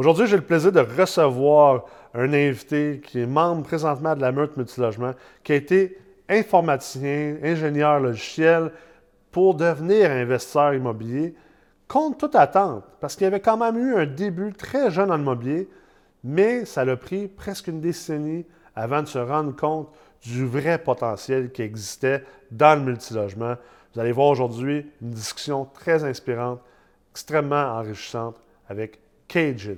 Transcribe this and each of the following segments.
Aujourd'hui, j'ai le plaisir de recevoir un invité qui est membre présentement de la Meurthe Multilogement, qui a été informaticien, ingénieur logiciel pour devenir investisseur immobilier contre toute attente, parce qu'il avait quand même eu un début très jeune en immobilier, mais ça l'a pris presque une décennie avant de se rendre compte du vrai potentiel qui existait dans le multilogement. Vous allez voir aujourd'hui une discussion très inspirante, extrêmement enrichissante avec Cajun.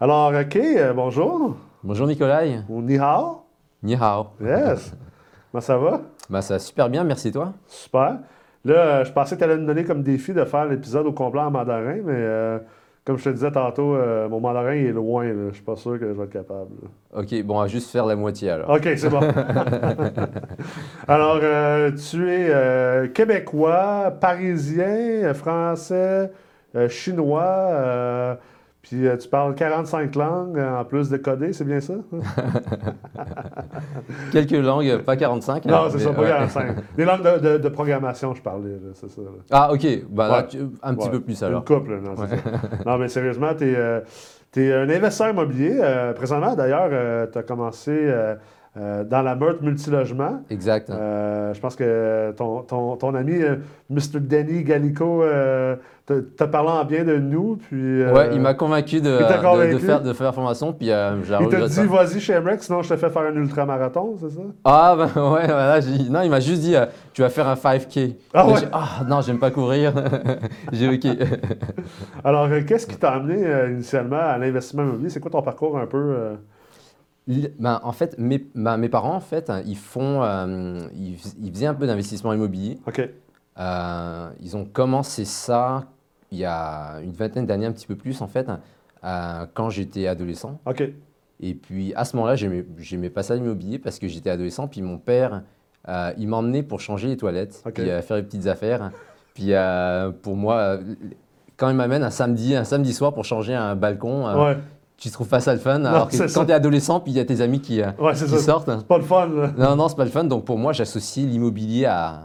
Alors, OK, euh, bonjour. Bonjour Nicolas. Ou ni hao. Ni hao. Yes. Comment ça va? Bah, ça va super bien, merci toi. Super. Là, euh, je pensais que tu allais me donner comme défi de faire l'épisode au complet en mandarin, mais euh, comme je te disais tantôt, euh, mon mandarin est loin. là. Je suis pas sûr que je vais être capable. là. Ok, bon, on va juste faire la moitié alors. OK, c'est bon. Alors, euh, tu es québécois, parisien, français, chinois, puis euh, tu parles 45 langues euh, en plus de coder, c'est bien ça? Quelques langues, pas 45. non, hein, c'est ça, pas ouais. 45. Des langues de, de- de programmation, je parlais, là, c'est ça. là. Ah ok, bah, là, Ouais. tu- un petit Ouais, peu plus alors. Une couple, non, c'est ça. Non, mais sérieusement, tu es, un investisseur immobilier. Euh, présentement, d'ailleurs, tu as commencé euh, dans la meurtre multilogement. Exact. Euh, je pense que ton, ton, ton ami, euh, Mr. Danny Gallico, euh, t'a t'a parlé en bien de nous. Puis, ouais, il m'a convaincu de, de- faire, de faire la formation, puis il t'a dit, vas-y chez MREX, sinon je te fais faire un ultramarathon, c'est ça? Ah bah ouais, voilà, non, il m'a juste dit, tu vas faire un 5K. Ah ouais? ah non, j'aime pas courir. j'ai ok. Alors, qu'est-ce qui t'a amené initialement à l'investissement immobilier? C'est quoi ton parcours un peu? Ben, en fait, mes, ben, mes parents, en fait, ils font, euh, ils, fais- ils faisaient un peu d'investissement immobilier. OK. Euh, ils ont commencé ça il y a une vingtaine d'années, un petit peu plus en fait, euh, quand j'étais adolescent. OK. Et puis à ce moment-là, j'aimais j'aimais pas ça l'immobilier parce que j'étais adolescent. Puis mon père, il m'emmenait pour changer les toilettes, puis faire les petites affaires. Puis euh, pour moi, quand il m'amène un samedi, un samedi soir pour changer un balcon, Ouais, tu trouves pas ça le fun. alors que quand ça. tu es adolescent, puis il y a tes amis qui, euh, ouais qui ça. sortent. C'est pas le fun. Non, non, c'est pas le fun. Donc pour moi, j'associe l'immobilier à,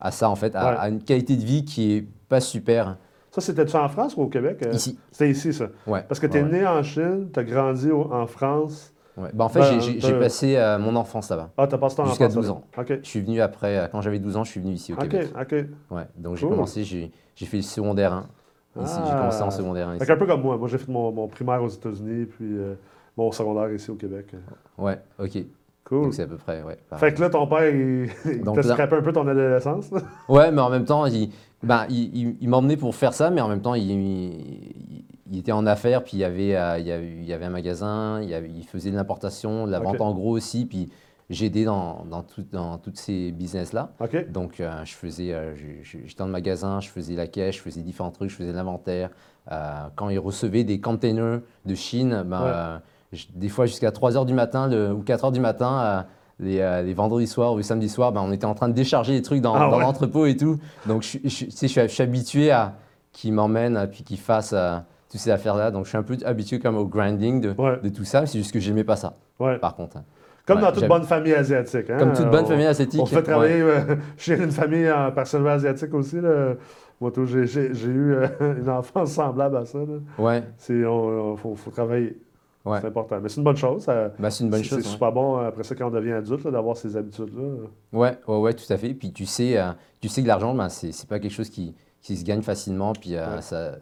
à ça, en fait, à, Ouais. à une qualité de vie qui est pas super. Ça, c'était-tu en France ou au Québec? euh? Ici. C'était ici, ça. Ouais. Parce que tu es né en Chine, tu as grandi en France. Bah, en fait, Ben, j'ai- t'as- passé euh, mon enfance là-bas. Ah, tu as passé ton Jusqu'à enfance, 12 là. ans. OK. Je suis venu après, quand j'avais 12 ans, je suis venu ici au OK, Québec. OK. Ouais. Donc j'ai Cool. commencé, j'ai j'ai fait le secondaire 1. Ici, j'ai Ah. commencé en secondaire 1 Fait ici. un peu comme moi. Moi, j'ai fait mon, mon primaire aux États-Unis, puis euh, mon secondaire ici au Québec. Ouais, ok. Cool. Donc c'est à peu près, ouais. pareil. Fait que là, ton père, il, il Donc t'a là- scrappé un peu ton adolescence. là? Ouais, mais en même temps, il, ben, il, il- m'emmenait pour faire ça, mais en même temps, il, était en affaires, puis il y avait, euh, il y avait, il y avait un magasin, il, y avait- il faisait de l'importation, de la vente en gros aussi, puis j'aidais dans, dans, tout- dans tous ces business-là. Donc, euh, je faisais, euh, j'étais dans le magasin, je faisais la caisse, je faisais différents trucs, je faisais l'inventaire. Euh, quand ils recevaient des containers de Chine, ben, Ouais. des fois jusqu'à 3 h du matin le- ou 4 h du matin, les, les vendredis soirs ou les samedis soirs, ben, on était en train de décharger les trucs dans, Ah dans ouais. l'entrepôt et tout. Donc, je, je- suis, je suis habitué à qu'ils m'emmènent puis qu'ils fassent toutes ces affaires-là. Donc, je suis un peu habitué comme au grinding de, Ouais. de tout ça. C'est juste que j'aimais pas ça, par contre. Comme Ouais, dans toute bonne famille asiatique. hein. Comme toute bonne On- famille asiatique. On fait ouais. travailler euh, chez une famille euh, personnellement asiatique aussi. Là. Moi, tout, j'ai, eu euh, une enfance semblable à ça. là. Ouais, C'est, on, on- faut, faut travailler. Ouais. C'est important. Mais c'est une bonne chose. bah, c'est une bonne chose. C'est super bon euh, après ça quand on devient adulte là, d'avoir ces habitudes-là. Ouais, ouais, ouais, tout à fait. Puis tu sais, euh, tu sais que l'argent, ben, c'est pas quelque chose qui, qui se gagne facilement. Puis ça,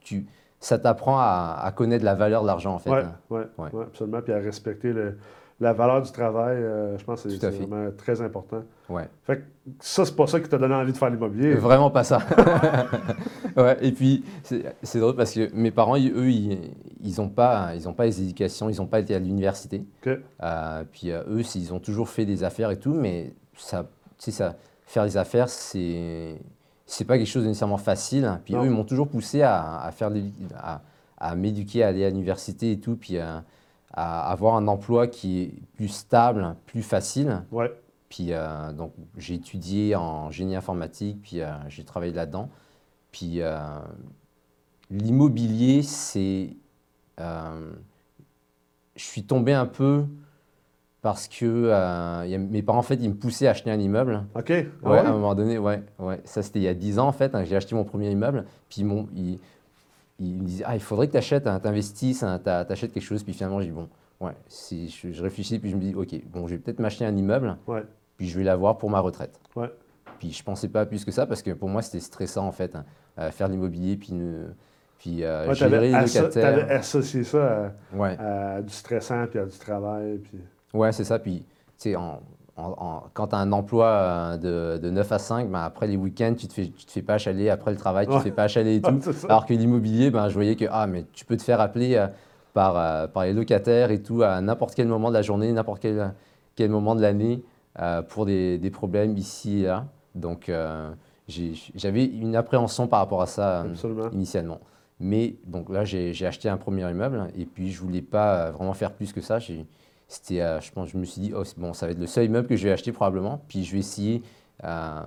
tu, ça t'apprend à, à connaître la valeur de l'argent, en fait. Oui, hein. ouais, Ouais. ouais, absolument. Puis à respecter le- la valeur du travail, euh, je pense que c'est, vraiment très important. Ouais. Fait que ça, c'est pas ça qui t'a donné envie de faire l'immobilier. Vraiment pas ça. ouais, et puis, c'est drôle parce que mes parents, ils- eux, ils ils ont pas, ils ont pas les éducations, ils n'ont pas été à l'université. OK. Euh, puis euh, eux, ils ont toujours fait des affaires et tout, mais ça, ça, faire des affaires, c'est c'est pas quelque chose de nécessairement facile. Puis Non. eux, ils m'ont toujours poussé à, à faire des- à, à m'éduquer, à aller à l'université et tout, puis à, avoir un emploi qui est plus stable, plus facile. Ouais. Puis euh, donc j'ai étudié en génie informatique, puis euh, j'ai travaillé là-dedans. Puis euh, l'immobilier, c'est, je suis tombé un peu parce que a- mes parents, en fait, ils me poussaient à acheter un immeuble. OK. Ah Ouais, ouais? à un moment donné, ouais, ouais. Ça, c'était il y a 10 ans, en fait. hein, j'ai acheté mon premier immeuble. Puis, m'ont- ils, ils me disaient, ah, il faudrait que tu achètes, tu investisses, tu achètes quelque chose. Puis, finalement, j'ai dit, bon, ouais. Si, je, je réfléchis, puis je me dis, OK, bon, je vais peut-être m'acheter un immeuble. Ouais. Puis, je vais l'avoir pour ma retraite. Ouais. Puis, je pensais pas plus que ça, parce que pour moi, c'était stressant, en fait, hein, euh, faire l'immobilier, puis, ne- puis euh, Ouais, gérer les locataires. associé ça Ouais. à, à du stressant puis à du travail. Puis... Ouais, c'est ça. Puis, tu sais, en- en- quand tu as un emploi euh, de, de 9 à 5, ben, après les week-ends, tu te fais, tu te fais pas achaler. Après le travail, tu Ouais. te fais pas achaler et tout. Alors que l'immobilier, ben, je voyais que ah, mais tu peux te faire appeler euh, par, euh, par les locataires et tout à n'importe quel moment de la journée, n'importe quel, quel moment de l'année euh, pour des, des problèmes ici et là. Donc, j'avais une appréhension par rapport à ça initialement. Mais donc là, j'ai acheté un premier immeuble et puis je voulais pas vraiment faire plus que ça. J'ai- C'était, euh, je pense, je me suis dit, oh, bon, ça va être le seul immeuble que je vais acheter probablement. Puis je vais essayer euh,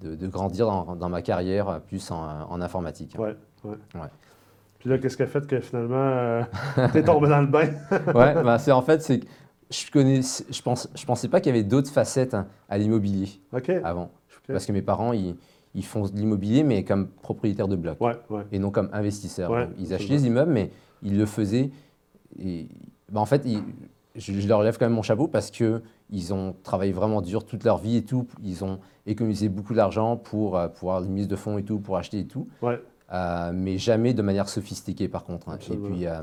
de, de grandir dans, dans ma carrière euh, plus en, en informatique. Ouais, ouais. Ouais. Puis là, qu'est-ce qui a fait que finalement, euh, t'es tombé dans le bain? Ouais, bah, c'est en fait, c'est que je connais, je pense, je pensais pas qu'il y avait d'autres facettes hein, à l'immobilier OK. avant, parce que mes parents, ils, ils font de l'immobilier mais comme propriétaires de blocs. Ouais, ouais. et non comme investisseurs. Ouais, ils achetaient des immeubles, mais ils le faisaient. Et, bah, en fait, ils- je, je leur lève quand même mon chapeau parce que ils ont travaillé vraiment dur toute leur vie et tout. Ils ont économisé beaucoup d'argent pour euh, pouvoir les mises de fonds et tout, pour acheter et tout. Ouais. Euh, mais jamais de manière sophistiquée par contre. hein. Et puis, euh,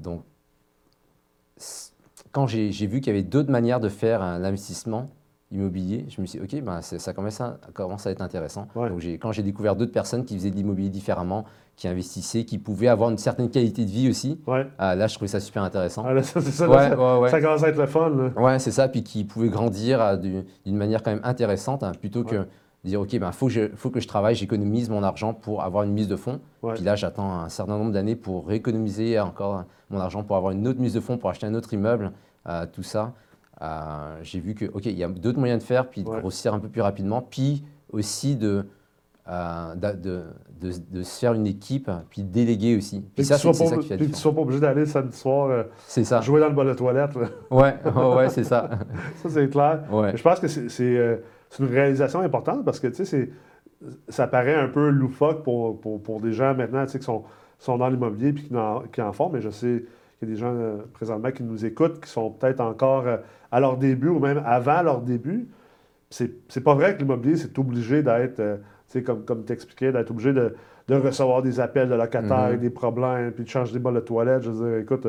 donc, quand j'ai vu qu'il y avait d'autres manières de faire un investissement immobilier, je me suis dit, OK, ben, ça commence à, commence à être intéressant. Ouais. Donc, quand j'ai découvert d'autres personnes qui faisaient de l'immobilier différemment, qui investissaient, qui pouvaient avoir une certaine qualité de vie aussi, Ouais. ah, là, je trouvais ça super intéressant. Ah, là, ça, là, ouais, commence à être le fun. Là. Ouais, c'est ça, puis qui pouvaient grandir du- d'une manière quand même intéressante, hein, plutôt que dire, OK, ben, faut, que je, faut que je travaille, j'économise mon argent pour avoir une mise de fonds. Puis là, j'attends un certain nombre d'années pour rééconomiser encore mon argent, pour avoir une autre mise de fonds, pour acheter un autre immeuble, euh, tout ça. Euh, J'ai vu que, OK, il y a d'autres moyens de faire, puis de grossir un peu plus rapidement, puis aussi de, euh, de, de, de- de se faire une équipe, puis de déléguer aussi. Puis Puis ça, c'est ça qui fait la puis tu sois pas obligé d'aller le samedi soir euh, ça. jouer dans le bol de toilette. là. Ouais, ouais, ouais, c'est ça. Ça, c'est clair. Ouais. Je pense que c'est c'est, euh, c'est une réalisation importante parce que, tu sais, c'est- ça paraît un peu loufoque pour, pour, pour des gens maintenant, qui sont, sont dans l'immobilier et qui, en- qui en font, mais je sais qu'il y a des gens présentement qui nous écoutent, qui sont peut-être encore à leur début ou même avant leur début. C'est c'est pas vrai que l'immobilier, c'est obligé d'être, sais, comme, comme tu expliquais, d'être obligé de, de recevoir des appels de locataires, Mhm. avec des problèmes, puis de changer des bols de toilette. Je veux dire, écoute,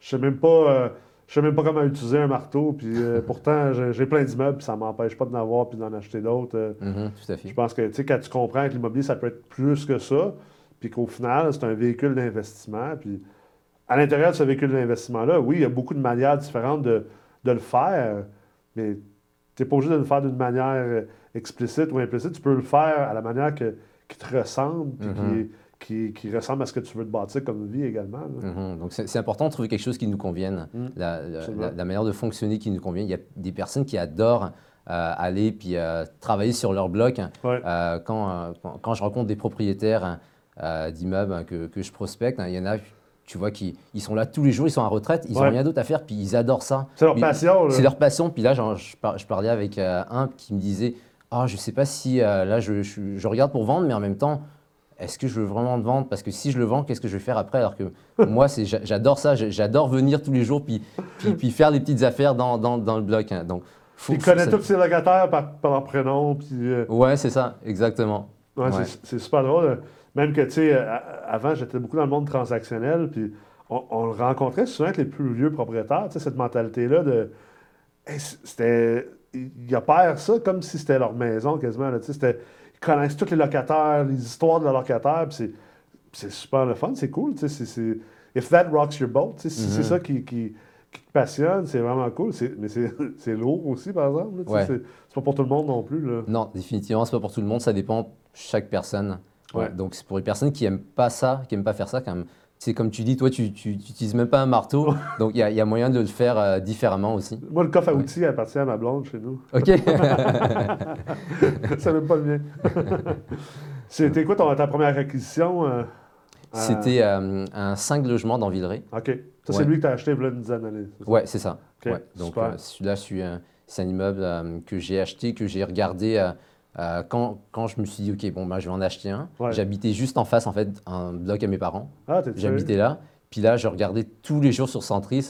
je sais même pas... euh, je sais même pas comment utiliser un marteau, puis euh, pourtant, j'ai plein d'immeubles, puis ça m'empêche pas d'en avoir, puis d'en acheter d'autres. Euh, Mhm, tout à fait. je pense que, tu sais, quand tu comprends que l'immobilier, ça peut être plus que ça, puis qu'au final, c'est un véhicule d'investissement, puis à l'intérieur de ce véhicule d'investissement-là, oui, il y a beaucoup de manières différentes de, de le faire, mais tu n'es pas obligé de le faire d'une manière explicite ou implicite. Tu peux le faire à la manière que, qui te ressemble, puis Mhm. qui, qui, qui ressemble à ce que tu veux te bâtir comme vie également. Mhm. Donc c'est important de trouver quelque chose qui nous convienne, Mm. la, manière de fonctionner qui nous convient. Il y a des personnes qui adorent euh, aller puis euh, travailler sur leur bloc. Ouais. Euh, quand, quand, quand je rencontre des propriétaires euh, d'immeubles hein, que, que je prospecte, hein, il y en a, tu vois, qui ils sont là tous les jours, ils sont en retraite, ils n'ont Ouais. rien d'autre à faire, puis ils adorent ça. C'est leur passion. C'est leur passion. Puis là, genre, je, par- je parlais avec euh, un qui me disait Ah, je sais pas si euh, là, je, je- je regarde pour vendre, mais en même temps, est-ce que je veux vraiment le vendre? Parce que si je le vends, qu'est-ce que je vais faire après? Alors que moi, j'adore ça. J'adore venir tous les jours puis, puis, puis faire des petites affaires dans, dans, dans le bloc. hein. Donc, faut, tous ses locataires par, par leur prénom, puis... euh, Ouais, c'est ça, exactement. Ouais, Ouais. c'est- super drôle. Même que, tu sais, euh, avant, j'étais beaucoup dans le monde transactionnel, puis on, on le rencontrait souvent avec les plus vieux propriétaires, tu sais, cette mentalité-là de. Hey, c'était. Ils opèrent ça comme si c'était leur maison quasiment. Là, ils connaissent tous les locataires, les histoires de leurs locataires, c'est- super le fun, c'est cool. c'est- If that rocks your boat, si c'est Mhm. ça qui, qui, qui te passionne, c'est vraiment cool. Mais c'est lourd aussi, par exemple. Ouais. C'est pas pour tout le monde non plus. Là. Non, définitivement, c'est pas pour tout le monde. Ça dépend de chaque personne. Ouais. Donc, c'est pour les personnes qui aiment pas ça, qui aiment pas faire ça, quand même. C'est comme tu dis, toi, tu n'utilises même pas un marteau. donc, il y, y a moyen de le faire euh, différemment aussi. Moi, le coffre à Ouais. outils appartient à ma blonde chez nous. OK. C'est même pas le mien. C'était quoi ton- ta première acquisition? euh? C'était euh, un 5 logements dans Villeray. OK. Ça, c'est Ouais. lui que tu as acheté il y a une dizaine d'années. c'est ça? Ouais, ça. OK, Ouais. Donc celui-là, c'est un immeuble que j'ai acheté, que j'ai regardé euh, quand, quand je me suis dit, OK, bon, ben, je vais en acheter un. Ouais. J'habitais juste en face, en fait, un bloc à mes parents. Ah, J'habitais là. Puis là, je regardais tous les jours sur Centris.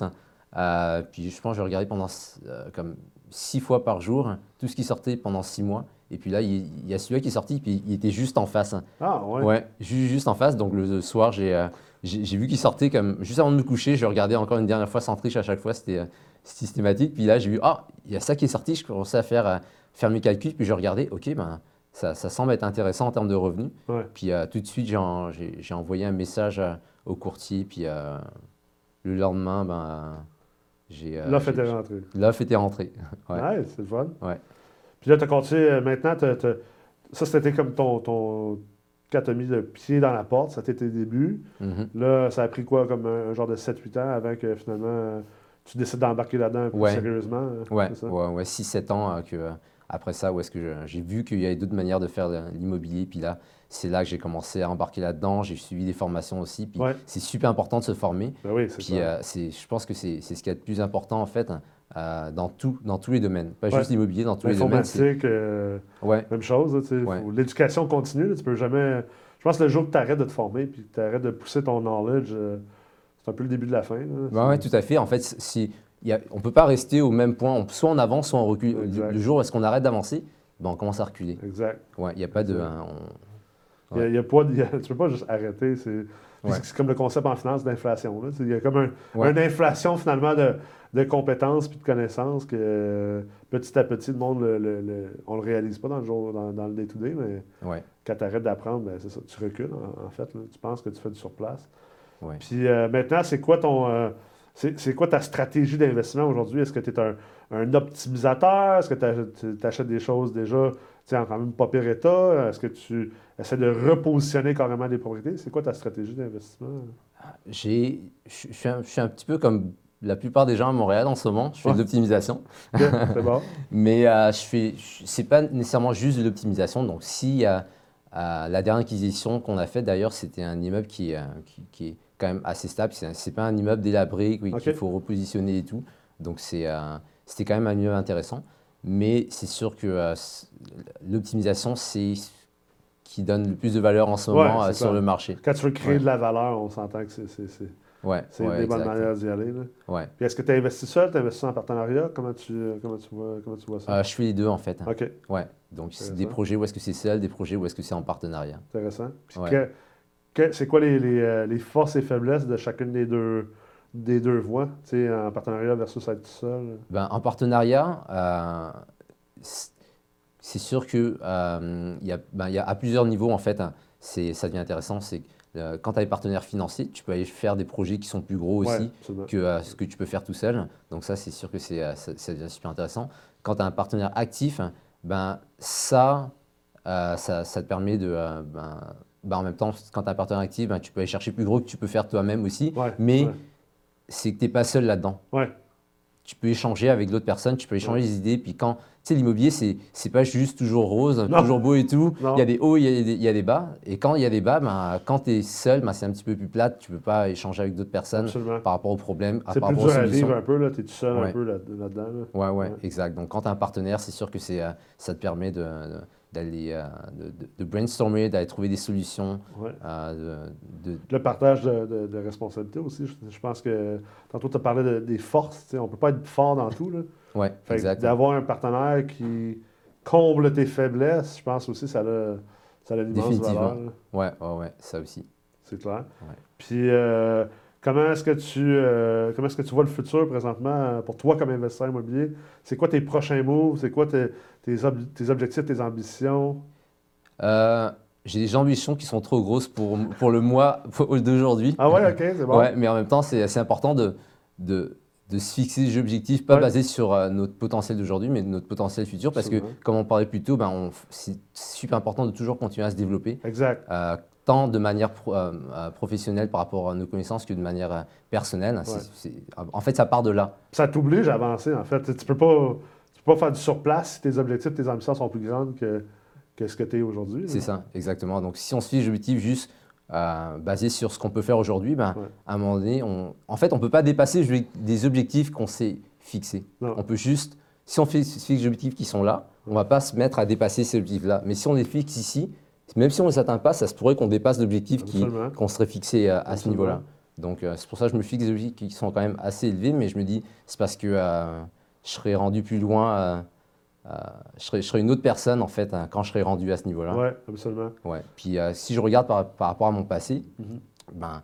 Euh, puis je pense que je regardais pendant euh, comme six fois par jour tout ce qui sortait pendant six mois. Et puis là, il, il y a celui-là qui est sorti, puis il était juste en face. Ah, ouais. Ouais, ju- juste en face. Donc le, soir, j'ai vu qu'il sortait comme juste avant de me coucher. Je regardais encore une dernière fois triche à chaque fois. C'était systématique. Puis là, j'ai vu, ah, il y a ça qui est sorti. Je commençais à faire, faire mes calculs. Puis je regardais, ok, ben, ça, ça semble être intéressant en termes de revenus. Ouais. Puis euh, tout de suite, j'ai en- envoyé un message euh, au courtier. Puis euh, le lendemain, ben, j'ai. L'offre était rentrée. L'offre était rentrée. Ouais. Ouais, c'est le fun. Ouais. Puis là, tu as continué. Maintenant, ça, c'était comme ton, ton. Quand tu as mis le pied dans la porte, ça c'était tes débuts. Mhm. Là, ça a pris quoi, comme un, un genre de 7-8 ans avant que finalement tu décides d'embarquer là-dedans un peu Ouais. sérieusement. hein, Ouais, ouais, ouais 6-7 ans euh, que, après ça, où est-ce que j'ai vu qu'il y avait d'autres manières de faire l'immobilier. Puis là, c'est là que j'ai commencé à embarquer là-dedans. J'ai suivi des formations aussi. Puis Ouais. c'est super important de se former. Ben oui, Puis ça. euh, je pense que c'est, ce qu'il y a de plus important en fait euh, dans, tout, dans tous les domaines. Pas Ouais. juste l'immobilier, dans tous les domaines. L'informatique, euh, Ouais, même chose. tu sais, L'éducation continue. là, tu peux jamais. Je pense que le jour que tu arrêtes de te former puis que tu arrêtes de pousser ton knowledge, euh, c'est un peu le début de la fin. Ben ouais, tout à fait. En fait, si, y a- on ne peut pas rester au même point. On- soit on avance, soit on recule. Le, jour où est-ce qu'on arrête d'avancer, ben on commence à reculer. Exact. Ouais, il n'y a pas de. Hein, on- y a- il y a pas, il y a- tu peux pas juste arrêter. C'est Ouais. c'est comme le concept en finance d'inflation. Il y a comme un, Ouais. une inflation finalement de, de compétences puis de connaissances que euh, petit à petit, le monde, le, le- le- on le réalise pas dans le jour, dans, dans le day-to-day, mais ouais. quand tu arrêtes d'apprendre, ben, c'est ça, tu recules en, en fait. là. Tu penses que tu fais du surplace. Puis euh, maintenant, c'est quoi ton. euh, c'est quoi ta stratégie d'investissement aujourd'hui? Est-ce que tu es un, un optimisateur? Est-ce que tu achètes des choses déjà en quand même pas pire état? Est-ce que tu essaies de repositionner carrément des propriétés? C'est quoi ta stratégie d'investissement? J'ai, je suis un, petit peu comme la plupart des gens à Montréal en ce moment. Je fais Ouais. de l'optimisation. C'est bon. Mais euh, je fais, je- c'est pas nécessairement juste de l'optimisation. Donc, si euh, euh, la dernière acquisition qu'on a faite, d'ailleurs, c'était un immeuble qui, euh, qui, qui est quand même assez stable. C'est, pas un immeuble délabré oui, qu'il faut repositionner et tout. Donc, euh, c'était quand même un immeuble intéressant. Mais c'est sûr que euh, l'optimisation, c'est ce qui donne le plus de valeur en ce moment euh, sur le marché. Quand tu veux créer Ouais. de la valeur, on s'entend que c'est Ouais, des bonnes manières d'y aller. là. Ouais. Puis est-ce que tu investis seul? Tu investis en partenariat? Comment tu, comment tu, vois, comment tu vois ça? Euh, je fais les deux en fait. OK, Ouais. Donc, c'est des projets où est-ce que c'est seul, des projets où est-ce que c'est en partenariat. intéressant. Puis que- c'est quoi les, les, euh, les forces et faiblesses de chacune des deux, des deux voies? En partenariat versus être tout seul? Ben, en partenariat, euh, c'est sûr que euh, il y a, ben, y a à plusieurs niveaux en fait. hein, c'est, ça devient intéressant. C'est euh, quand tu as des partenaires financiers, tu peux aller faire des projets qui sont plus gros aussi que ce que tu peux faire tout seul. Donc ça, c'est sûr que c'est, ça, ça devient super intéressant. Quand tu as un partenaire actif, ben, ça, ça, ça te permet de... ben, ben, en même temps, quand tu as un partenaire actif, ben, tu peux aller chercher plus gros que tu peux faire toi-même aussi. Ouais, mais ouais. c'est que tu n'es pas seul là-dedans Ouais, tu peux échanger avec d'autres personnes, tu peux échanger des idées. Puis quand, tu sais, l'immobilier, c'est, c'est pas juste toujours rose, Non. toujours beau et tout. Non. Il y a des hauts, il y a des, il y a des bas. Et quand il y a des bas, ben, quand tu es seul, ben, c'est un petit peu plus plate. Tu peux pas échanger avec d'autres personnes absolument. par rapport aux problèmes, C'est par plus dur à vivre un peu, là. Tu es tout seul un peu là- là-dedans. là. Ouais, ouais, exact. Donc quand tu as un partenaire, c'est sûr que c'est, euh, ça te permet de, de- d'aller euh, de, brainstormer, d'aller trouver des solutions. Ouais. euh, de, de- Le partage de, responsabilités aussi. Je, je pense que tantôt, tu as parlé de- des forces. tu sais, On ne peut pas être fort dans tout. Que exact. D'avoir un partenaire qui comble tes faiblesses, je pense aussi que ça a, ça a une immense Définitivement. valeur. là. Ouais, ouais, ouais, ça aussi. C'est clair. Ouais. Puis, euh, comment est-ce que tu euh, comment est-ce que tu vois le futur présentement euh, pour toi comme investisseur immobilier? C'est quoi tes prochains moves? C'est quoi tes, tes, ob- tes objectifs, tes ambitions? Euh, j'ai des ambitions qui sont trop grosses pour, pour le mois d'aujourd'hui. Ah ouais, ok, c'est bon. Ouais, mais en même temps, c'est c'est important de, de, de se fixer des objectifs, pas Ouais. basés sur euh, notre potentiel d'aujourd'hui, mais notre potentiel futur. Parce que, comme on parlait plus tôt, ben, c'est super important de toujours continuer à se développer, Exact. Tant de manière pro- euh, euh, professionnelle par rapport à nos connaissances que de manière euh, personnelle. C'est- en fait, ça part de là. Ça t'oblige à avancer, en fait. Tu peux pas, tu peux pas faire du surplace si tes objectifs, tes ambitions sont plus grandes que, que ce que tu es aujourd'hui. C'est ça, exactement. Donc, si on se fixe l'objectif juste euh, basé sur ce qu'on peut faire aujourd'hui, ben, Ouais. à un moment donné, on, en fait, on ne peut pas dépasser des objectifs qu'on s'est fixés. Non. On peut juste, si on fixe des objectifs qui sont là, on ne va pas se mettre à dépasser ces objectifs-là. Mais si on les fixe ici, même si on ne les atteint pas, ça se pourrait qu'on dépasse l'objectif qu'on serait fixé à, à ce niveau-là. Donc, euh, c'est pour ça que je me fixe des objectifs qui sont quand même assez élevés, mais je me dis, c'est parce que euh, je serais rendu plus loin, euh, je, serais, je serais une autre personne, en fait, hein, quand je serais rendu à ce niveau-là. Oui, absolument. Ouais. Puis si je regarde par, par rapport à mon passé, Mhm. ben,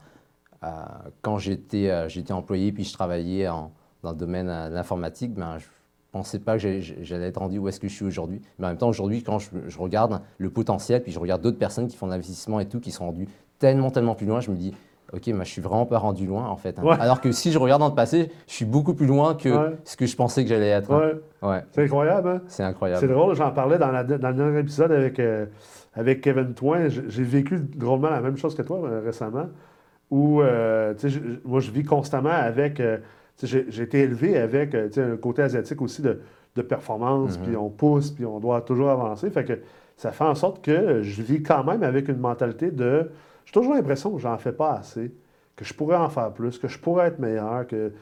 quand j'étais employé puis je travaillais en- dans le domaine de l'informatique, ben, je pensais pas que j'allais- être rendu où est-ce que je suis aujourd'hui. Mais en même temps, aujourd'hui, quand je, je regarde le potentiel, puis je regarde d'autres personnes qui font de l'investissement et tout, qui sont rendues tellement, tellement plus loin, je me dis, OK, moi, je suis vraiment pas rendu loin, en fait. hein. Ouais. Alors que si je regarde dans le passé, je suis beaucoup plus loin que Ouais. ce que je pensais que j'allais être. hein. Ouais. C'est incroyable, hein? c'est C'est incroyable. drôle, j'en parlais dans, la- dans le dernier épisode avec, euh, avec Kevin Toin. J'ai vécu drôlement la même chose que toi euh, récemment, où euh, tu sais, moi je vis constamment avec. Euh, j'ai été élevé avec euh, un côté asiatique aussi de, de performance, puis on pousse, puis on doit toujours avancer. Fait que ça fait en sorte que je vis quand même avec une mentalité de. J'ai toujours l'impression que j'en fais pas assez, que je pourrais en faire plus, que je pourrais être meilleur, que.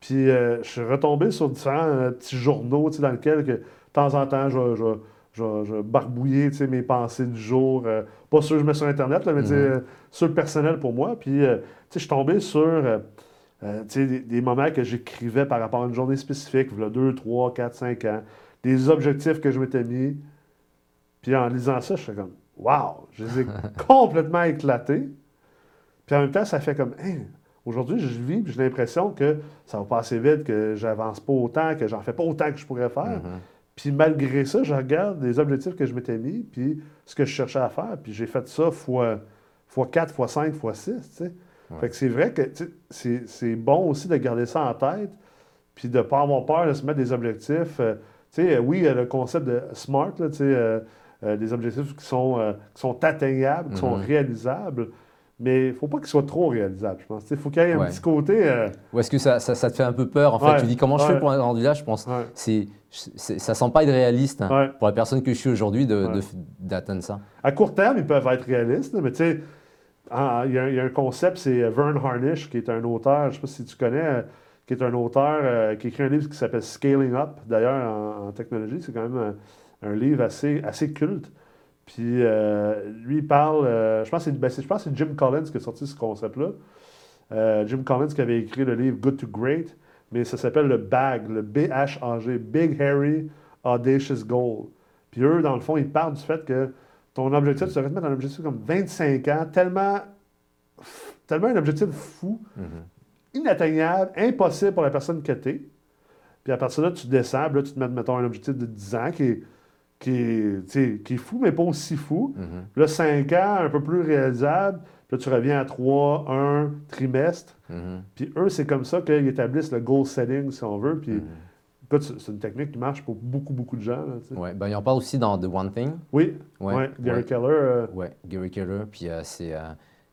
Puis euh, je suis retombé sur différents euh, petits journaux dans lesquels que, de temps en temps je, je, je, je sais, mes pensées du jour. euh, pas ceux que je mets sur Internet, là, mais euh, ceux personnels pour moi. Puis euh, je suis tombé sur euh, des, des moments que j'écrivais par rapport à une journée spécifique, a 2, 3, 4, 5 ans, des objectifs que je m'étais mis. Puis en lisant ça, je fais comme Wow! Je les ai complètement éclatés. Puis en même temps, ça fait comme Hein, Aujourd'hui, je vis, puis j'ai l'impression que ça va pas assez vite, que j'avance pas autant, que j'en fais pas autant que je pourrais faire. Mhm. Puis malgré ça, je regarde les objectifs que je m'étais mis, puis ce que je cherchais à faire, puis j'ai fait ça fois, fois 4, fois 5, fois 6, tu sais. Ouais. Fait que c'est vrai que c'est c'est bon aussi de garder ça en tête, puis de ne pas avoir peur de se mettre des objectifs. euh, sais, euh, oui, il y a le concept de SMART, là, euh, euh, des objectifs qui sont, euh, qui sont atteignables, qui sont Mhm. réalisables, mais il ne faut pas qu'ils soient trop réalisables, je pense. Il faut qu'il y ait un petit côté... euh, Ou est-ce que ça, ça, ça te fait un peu peur, en fait? Ouais, Tu dis, comment je fais pour être rendu là? Je pense c'est, ça sent pas être réaliste hein, pour la personne que je suis aujourd'hui de, Ouais. de- d'atteindre ça. À court terme, ils peuvent être réalistes, mais tu sais, il y, a un- il y a un concept, c'est euh, Vern Harnish, qui est un auteur, je ne sais pas si tu connais, qui est un auteur euh, qui écrit un livre qui s'appelle Scaling Up, d'ailleurs, en, technologie. C'est quand même un, livre assez, assez culte. Puis euh, lui, il parle, je pense que c'est ben, je pense que c'est Jim Collins qui a sorti ce concept-là. Jim Collins qui avait écrit le livre Good to Great, mais ça s'appelle le BAG, le B-H-A-G, Big Harry Audacious Goal. Puis eux, dans le fond, ils parlent du fait que ton objectif, tu devrais te mettre un objectif comme 25 ans, tellement, tellement un objectif fou, inatteignable, impossible pour la personne que tu es. Puis à partir de là, tu descends, puis là, tu te mets, mettons, un objectif de 10 ans qui est, qui est, qui est fou, mais pas aussi fou. Mhm. Là, 5 ans, un peu plus réalisable. Puis là, tu reviens à 3, 1 trimestre. Mhm. Puis eux, c'est comme ça qu'ils établissent le goal setting, si on veut. Puis. Écoute, c'est- une technique qui marche pour beaucoup, beaucoup de gens. là. Ouais, ben, il en parle aussi dans The One Thing. Oui, Ouais, ouais, Gary ouais. Keller. euh, Ouais, Gary Keller. Puis euh, c'est. euh,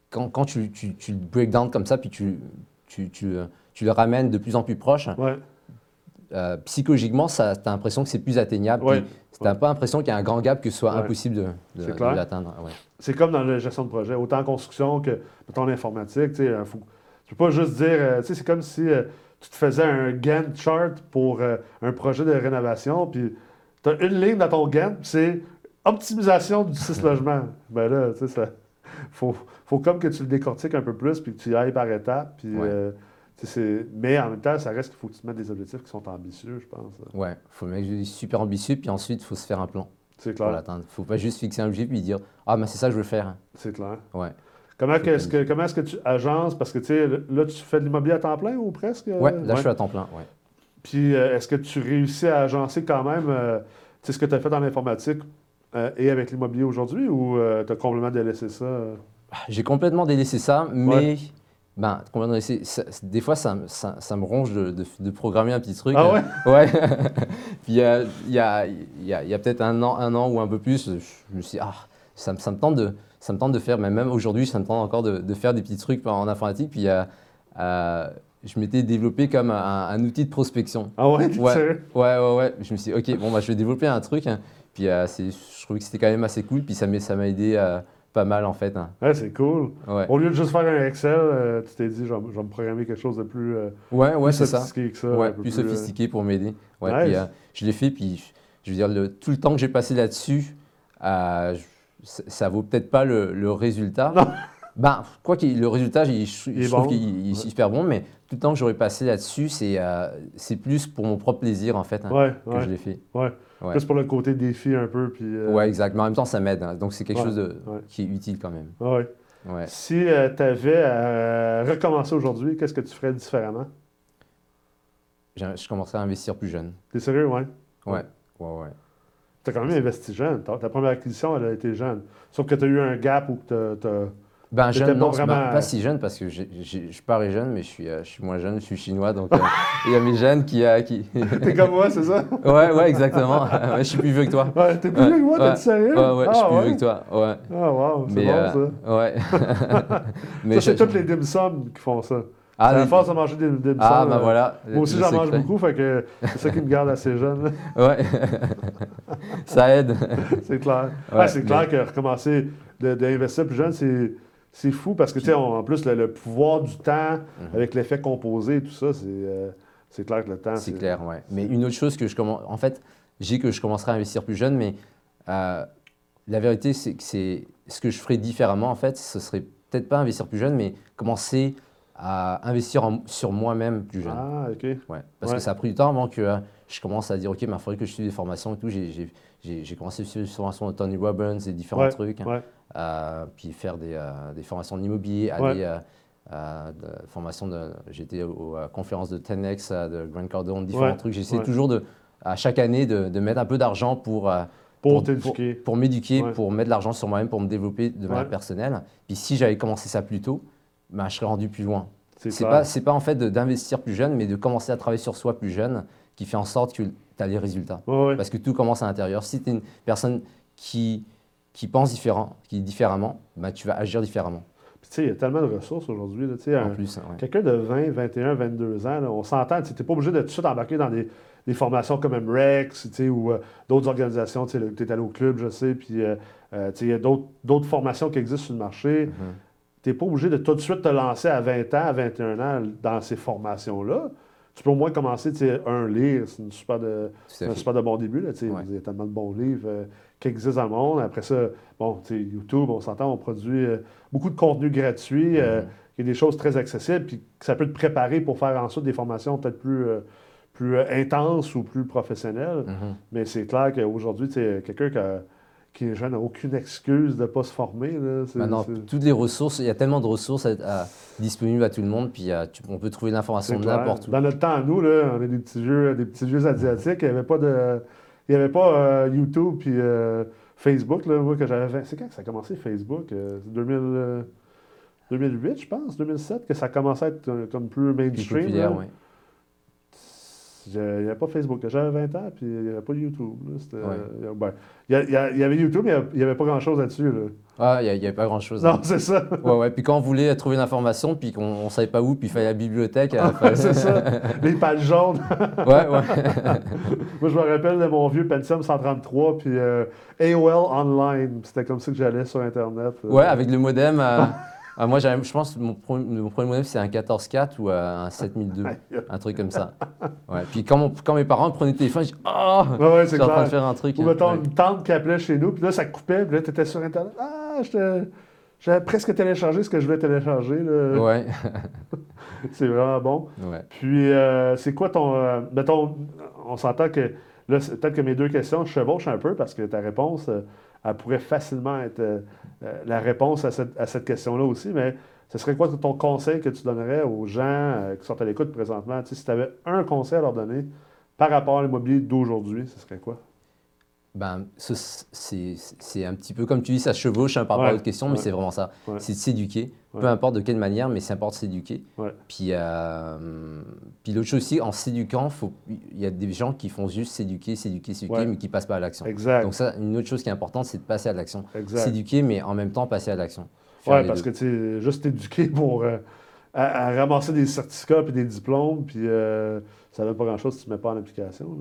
quand quand tu, tu, tu le break down comme ça, puis tu, tu, tu, euh, tu le ramènes de plus en plus proche, ouais, euh, psychologiquement, tu as l'impression que c'est plus atteignable. Ouais. Tu n'as pas l'impression qu'il y a un grand gap que ce soit Ouais. impossible de, de- C'est de l'atteindre. Ouais. c'est comme dans la gestion de projet, autant en construction que mettons, en informatique. Tu tu peux pas juste dire, tu sais, c'est comme si tu te faisais un Gantt chart pour euh, un projet de rénovation, puis tu as une ligne dans ton Gantt, c'est optimisation du 6 logements. Ben là, tu sais, ça. Faut, faut comme que tu le décortiques un peu plus, puis que tu y ailles par étapes. Puis, Ouais. euh, mais en même temps, ça reste qu'il faut que tu te mettes des objectifs qui sont ambitieux, je pense. là. Ouais, faut le mec super ambitieux, puis ensuite, il faut se faire un plan C'est pour clair. l'atteindre. faut pas juste fixer un objectif puis dire Ah, mais c'est ça que je veux faire. C'est clair. Ouais. Comment est-ce que, comment est-ce que tu agences? Parce que, tu sais, là, tu fais de l'immobilier à temps plein ou presque? Ouais, là, je suis à temps plein. Ouais. Puis, euh, est-ce que tu réussis à agencer quand même euh, sais, ce que tu as fait dans l'informatique euh, et avec l'immobilier aujourd'hui ou tu as complètement délaissé ça? J'ai complètement délaissé ça, mais ben, complètement délaissé. Ça- des fois, ça, me- ça, ça me ronge de, de- de programmer un petit truc. Ah ouais? Ouais. Puis il y a, y a- y a peut-être un an, un an ou un peu plus, je me suis dit, ah, ça, me- ça me tente de, ça me tente de faire, mais même aujourd'hui, ça me tente encore de, de faire des petits trucs en informatique. Puis euh, euh, je m'étais développé comme un, un outil de prospection. Ah ouais? Ouais. Ouais, ouais, ouais. Je me suis dit, ok, bon, bah, je vais développer un truc. hein. Puis euh, je trouvais que c'était quand même assez cool. Puis ça m'a aidé euh, pas mal en fait. hein. Ouais, c'est cool. Ouais, Au lieu de juste faire un Excel, euh, tu t'es dit, je vais, je vais me programmer quelque chose de plus, ouais, ouais plus ça. sophistiqué que ça. Ouais, plus euh, sophistiqué pour m'aider. Ouais, Nice. puis, je l'ai fait, puis je veux dire, le- tout le temps que j'ai passé là-dessus, je- ça, vaut peut-être pas le, le résultat. Non. Ben, quoi qu'il le résultat, il- je, Il est je trouve qu'il il est Ouais. super bon, mais tout le temps que j'aurais passé là-dessus, c'est euh, plus pour mon propre plaisir en fait hein, Ouais, que ouais, je l'ai fait. ouais. Plus pour le côté défi un peu. Puis, euh, Ouais, exact. Mais en même temps, ça m'aide. hein. Donc c'est quelque chose de- qui est utile quand même. ouais. Si tu avais à recommencer aujourd'hui, qu'est-ce que tu ferais différemment? Je commencerai à investir plus jeune. T'es sérieux, ouais? Ouais, ouais, ouais. Tu as quand même investi jeune. Ta, ta première acquisition, elle a été jeune. Sauf que tu as eu un gap où tu as. Ben, jeune, non, vraiment- pas, pas si jeune parce que je parais jeune, mais je suis, euh, je suis moins jeune, je suis chinois, donc euh, il y a mes jeunes qui... euh, qui... T'es comme moi, c'est ça? ouais, ouais, exactement. Ouais, je suis plus vieux que toi. Ouais, t'es plus vieux que moi, t'es sérieux? Ouais, ouais, je suis ah, plus ouais? vieux que toi. Ouais. Ah, wow, c'est Mais, bon, ça. ouais. ça, c'est je- toutes les dim qui font ça. Ah, à les- force de manger des dim ah, ben euh, voilà. Moi aussi, j'en mange beaucoup, fait que c'est ça qui me garde assez jeune. Ouais. Ça aide. C'est clair. Ouais, ah, c'est clair que recommencer d'investir plus jeune, c'est, c'est fou parce que, tu sais, en plus, le, le pouvoir du temps Mhm. avec l'effet composé et tout ça, c'est, euh, c'est clair que le temps. C'est clair, ouais. Mais une autre chose que je commence. En fait, j'ai que je commencerai à investir plus jeune, mais euh, la vérité, c'est que c'est ce que je ferais différemment, en fait, ce serait peut-être pas investir plus jeune, mais commencer à investir en- sur moi-même plus jeune. Ah, OK. Ouais. Parce Ouais. que ça a pris du temps avant que euh, je commence à dire, OK, il faudrait que je suive des formations et tout. J'ai- J'ai j'ai- j'ai commencé à suivre des formations de Tony Robbins et différents Ouais, trucs. ouais. Euh, puis faire des, euh, des formations Ouais. aller euh, de formations de. J'étais aux, conférences de 10X, euh, de Grant Cardone, différents trucs. J'essaie ouais. toujours de, à chaque année de, de mettre un peu d'argent pour. Pour t'éduquer. Pour, m'éduquer, Ouais. pour mettre de l'argent sur moi-même, pour me développer de manière Ouais. personnelle. Puis si j'avais commencé ça plus tôt, ben, je serais rendu plus loin. C'est pas, c'est pas en fait d'investir plus jeune, mais de commencer à travailler sur soi plus jeune qui fait en sorte que tu as les résultats. Ouais. Parce que tout commence à l'intérieur. Si tu es une personne qui, qui pense différent, qui différemment, ben, tu vas agir différemment. Puis, tu sais, il y a tellement de ressources aujourd'hui. En plus, ouais. Quelqu'un de 20, 21, 22 ans, là, on s'entend, tu n'es pas obligé de tout de suite embarquer dans des, des formations comme MREX ou euh, d'autres organisations. Tu es allé au club, je sais, puis euh, euh, il y a d'autres formations qui existent sur le marché. Mhm. Tu n'es pas obligé de tout de suite te lancer à 20 ans, à 21 ans dans ces formations-là. Tu peux au moins commencer, un, lire, c'est super de, un super de bon début. Là. Ouais. Il y a tellement de bons livres euh, qui existent dans le monde. Après ça, bon, tu sais, YouTube, on s'entend, on produit euh, beaucoup de contenu gratuit. euh, il y a des choses très accessibles, puis ça peut te préparer pour faire ensuite des formations peut-être plus, euh, plus intenses ou plus professionnelles. Mhm. Mais c'est clair qu'aujourd'hui, quelqu'un qui, a- qui est jeune n'a aucune excuse de ne pas se former. Là. Toutes les ressources, il y a tellement de ressources à- à- disponibles à tout le monde, puis euh, tu- on peut trouver l'information n'importe où. Dans notre temps, nous, là, on est des petits jeux, des petits jeux asiatiques. Il n'y avait pas de. Il y avait pas euh, YouTube puis euh, Facebook. Là, moi, que j'avais C'est quand que ça a commencé Facebook? Euh, c'est 2000, euh, 2008, je pense, 2007, que ça commençait à être euh, comme plus Plus mainstream. populaire. Il n'y avait pas Facebook. J'avais 20 ans, puis il n'y avait pas YouTube. Ouais. euh, ben, il y il y, y avait YouTube, mais il n'y avait pas grand-chose là-dessus. Là. Ah, il n'y avait pas grand-chose. Non, c'est ça. Ouais, ouais. Puis quand on voulait trouver l'information, puis qu'on ne savait pas où, puis il fallait la bibliothèque. euh, fallait- c'est ça. Les pages jaunes. ouais, ouais. Moi, je me rappelle de mon vieux Pentium 133, puis euh, AOL Online. C'était comme ça que j'allais sur Internet. euh. Ouais, avec le modem. euh, ah, moi, je pense que mon, premier- mon premier modem, c'est un 14.4 ou un 7002. Un truc comme ça. Ouais. Puis quand, mon- quand mes parents prenaient le téléphone, je dis Oh Ouais, ouais, Je en train de faire un truc. Ou mettons Ouais. une tante qui appelait chez nous, puis là, ça coupait, puis là, tu étais sur Internet. Ah, j'avais presque téléchargé ce que je voulais télécharger. là. Ouais. C'est vraiment bon. Puis, euh, c'est quoi ton. euh, mettons, on s'entend que. Là, peut-être que mes deux questions chevauchent un peu parce que ta réponse, euh, elle pourrait facilement être la réponse à cette, question-là aussi. Mais ce serait quoi ton conseil que tu donnerais aux gens euh, qui sont à l'écoute présentement? Si tu avais un conseil à leur donner par rapport à l'immobilier d'aujourd'hui, ce serait quoi? Ben, ce- c'est c'est un petit peu comme tu dis, ça chevauche hein, par rapport Ouais, à l'autre question, mais ouais. c'est vraiment ça. Ouais. C'est de s'éduquer, peu importe de quelle manière, mais c'est important de s'éduquer. Puis, euh, puis l'autre chose aussi, en s'éduquant, il y a des gens qui font juste s'éduquer, s'éduquer, s'éduquer, mais qui passent pas à l'action. Donc ça, une autre chose qui est importante, c'est de passer à l'action. S'éduquer, mais en même temps passer à l'action. Oui, parce deux. que tu juste éduquer pour euh, à, à ramasser des certificats puis des diplômes, puis euh, ça ne veut pas grand-chose si tu ne mets pas en application.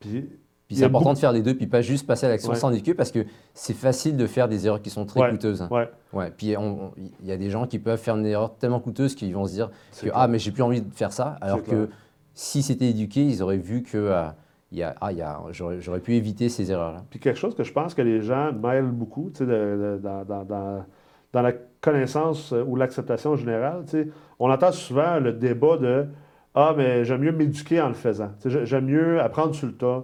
puis, Puis c'est important beaucoup- de faire les deux, puis pas juste passer à l'action Ouais. sans discuter, parce que c'est facile de faire des erreurs qui sont très Ouais. coûteuses. Ouais, Ouais. Puis il y a des gens qui peuvent faire une erreur tellement coûteuse qu'ils vont se dire c'est que clair. ah mais j'ai plus envie de faire ça, alors clair. que si c'était éduqué, ils auraient vu que euh, y a, ah, y a, j'aurais, pu éviter ces erreurs-là. Puis quelque chose que je pense que les gens mêlent beaucoup, tu sais, dans, dans- dans- la connaissance euh, ou l'acceptation générale, tu sais, on entend souvent le débat de Ah, mais j'aime mieux m'éduquer en le faisant. Tu sais, j'aime mieux apprendre sur le tas.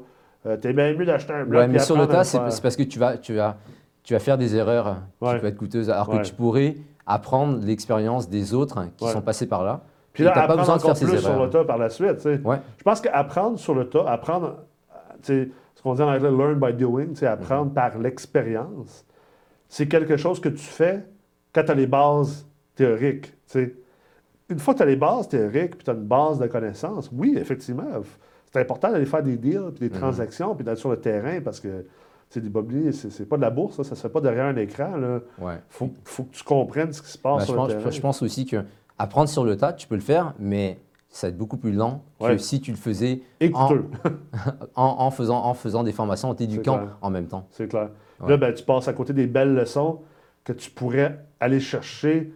Euh, T'es bien mieux d'acheter un bloc. Ouais, mais sur le apprendre tas, c'est, parce que tu vas, tu vas, tu vas faire des erreurs qui peuvent être coûteuses, alors Ouais. que tu pourrais apprendre l'expérience des autres qui Ouais. sont passés par là. Puis là, t'as pas apprendre besoin de faire ces plus sur erreurs. le tas par la suite. Je pense qu'apprendre sur le tas, apprendre, ce qu'on dit en anglais, learn by doing, sais, Mhm. apprendre par l'expérience, c'est quelque chose que tu fais quand tu as les bases théoriques. tu sais. Une fois que tu as les bases théoriques puis tu as une base de connaissances, oui, effectivement, c'est important d'aller faire des deals puis des Mhm. transactions puis d'être sur le terrain parce que c'est l'immobilier, c'est c'est pas de la bourse, ça, ça se fait pas derrière un écran. Il Ouais. faut, faut que tu comprennes ce qui se passe Bah, sur je, pense, le terrain. je pense aussi que apprendre sur le tas, tu peux le faire, mais ça va être beaucoup plus lent Ouais. que si tu le faisais en- en, en faisant, en faisant des formations, en t'éduquant en même temps. c'est clair. Ouais. Là, ben, tu passes à côté des belles leçons que tu pourrais aller chercher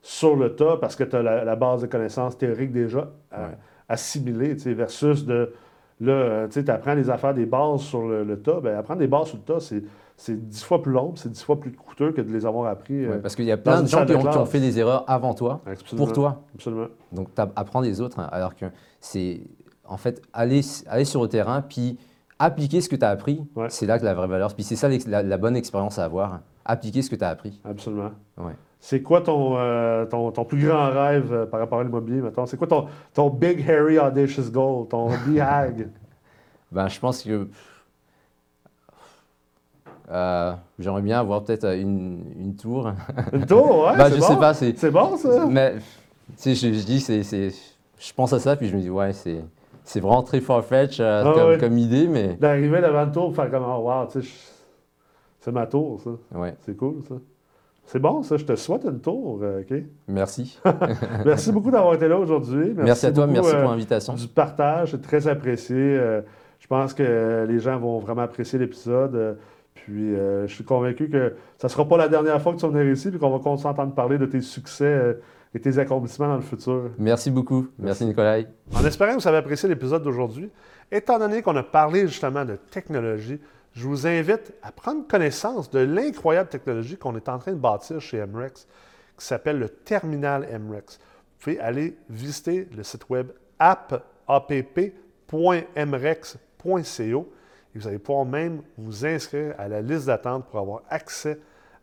sur le tas parce que tu as la, la base de connaissances théoriques déjà euh, Ouais. assimilée, tu sais, versus de. Là, euh, tu apprends les affaires des bases sur le, le tas. Ben, apprendre des bases sur le tas, c'est, c'est dix fois plus long, c'est dix fois plus coûteux que de les avoir appris. euh, Ouais, parce qu'il y a plein de gens qui ont, qui ont classe. fait des erreurs avant toi, absolument, pour toi. Absolument. Donc, apprends des autres, hein, alors que c'est en fait aller, aller sur le terrain, puis appliquer ce que tu as appris, Ouais. c'est là que la vraie valeur. Puis c'est ça la bonne expérience à avoir, hein. Appliquer ce que tu as appris. Absolument. Ouais. C'est quoi ton, euh, ton, ton plus grand rêve euh, par rapport à l'immobilier, mettons? C'est quoi ton, ton big, hairy, audacious goal, ton BHAG? Ben, je pense que euh, j'aimerais bien avoir peut-être une, une tour. Une tour, ouais? Ben, je bon? sais pas, c'est C'est bon, ça? Mais je, je dis, c'est, c'est- je pense à ça, puis je me dis, ouais, c'est, c'est vraiment très far-fetch Ah comme, ouais. comme idée, mais D'arriver devant le tour pour faire comme, oh, wow, tu sais, c'est ma tour, ça. ouais, C'est cool, ça. C'est bon, ça. Je te souhaite une tour, euh, OK? merci. Merci beaucoup d'avoir été là aujourd'hui. Merci, à toi, beaucoup, merci euh, pour l'invitation. du partage. C'est très apprécié. Euh, je pense que les gens vont vraiment apprécier l'épisode. Euh, Puis, je suis convaincu que ça ne sera pas la dernière fois que tu vas venir ici et qu'on va continuer à entendre parler de tes succès et tes accomplissements dans le futur. Merci beaucoup. Merci, Merci. Nicolas. En espérant que vous avez apprécié l'épisode d'aujourd'hui, étant donné qu'on a parlé justement de technologie, je vous invite à prendre connaissance de l'incroyable technologie qu'on est en train de bâtir chez MREX, qui s'appelle le Terminal MREX. Vous pouvez aller visiter le site web app.mrex.co et vous allez pouvoir même vous inscrire à la liste d'attente pour avoir accès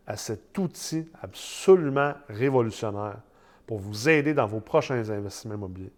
à cet outil absolument révolutionnaire pour vous aider dans vos prochains investissements immobiliers.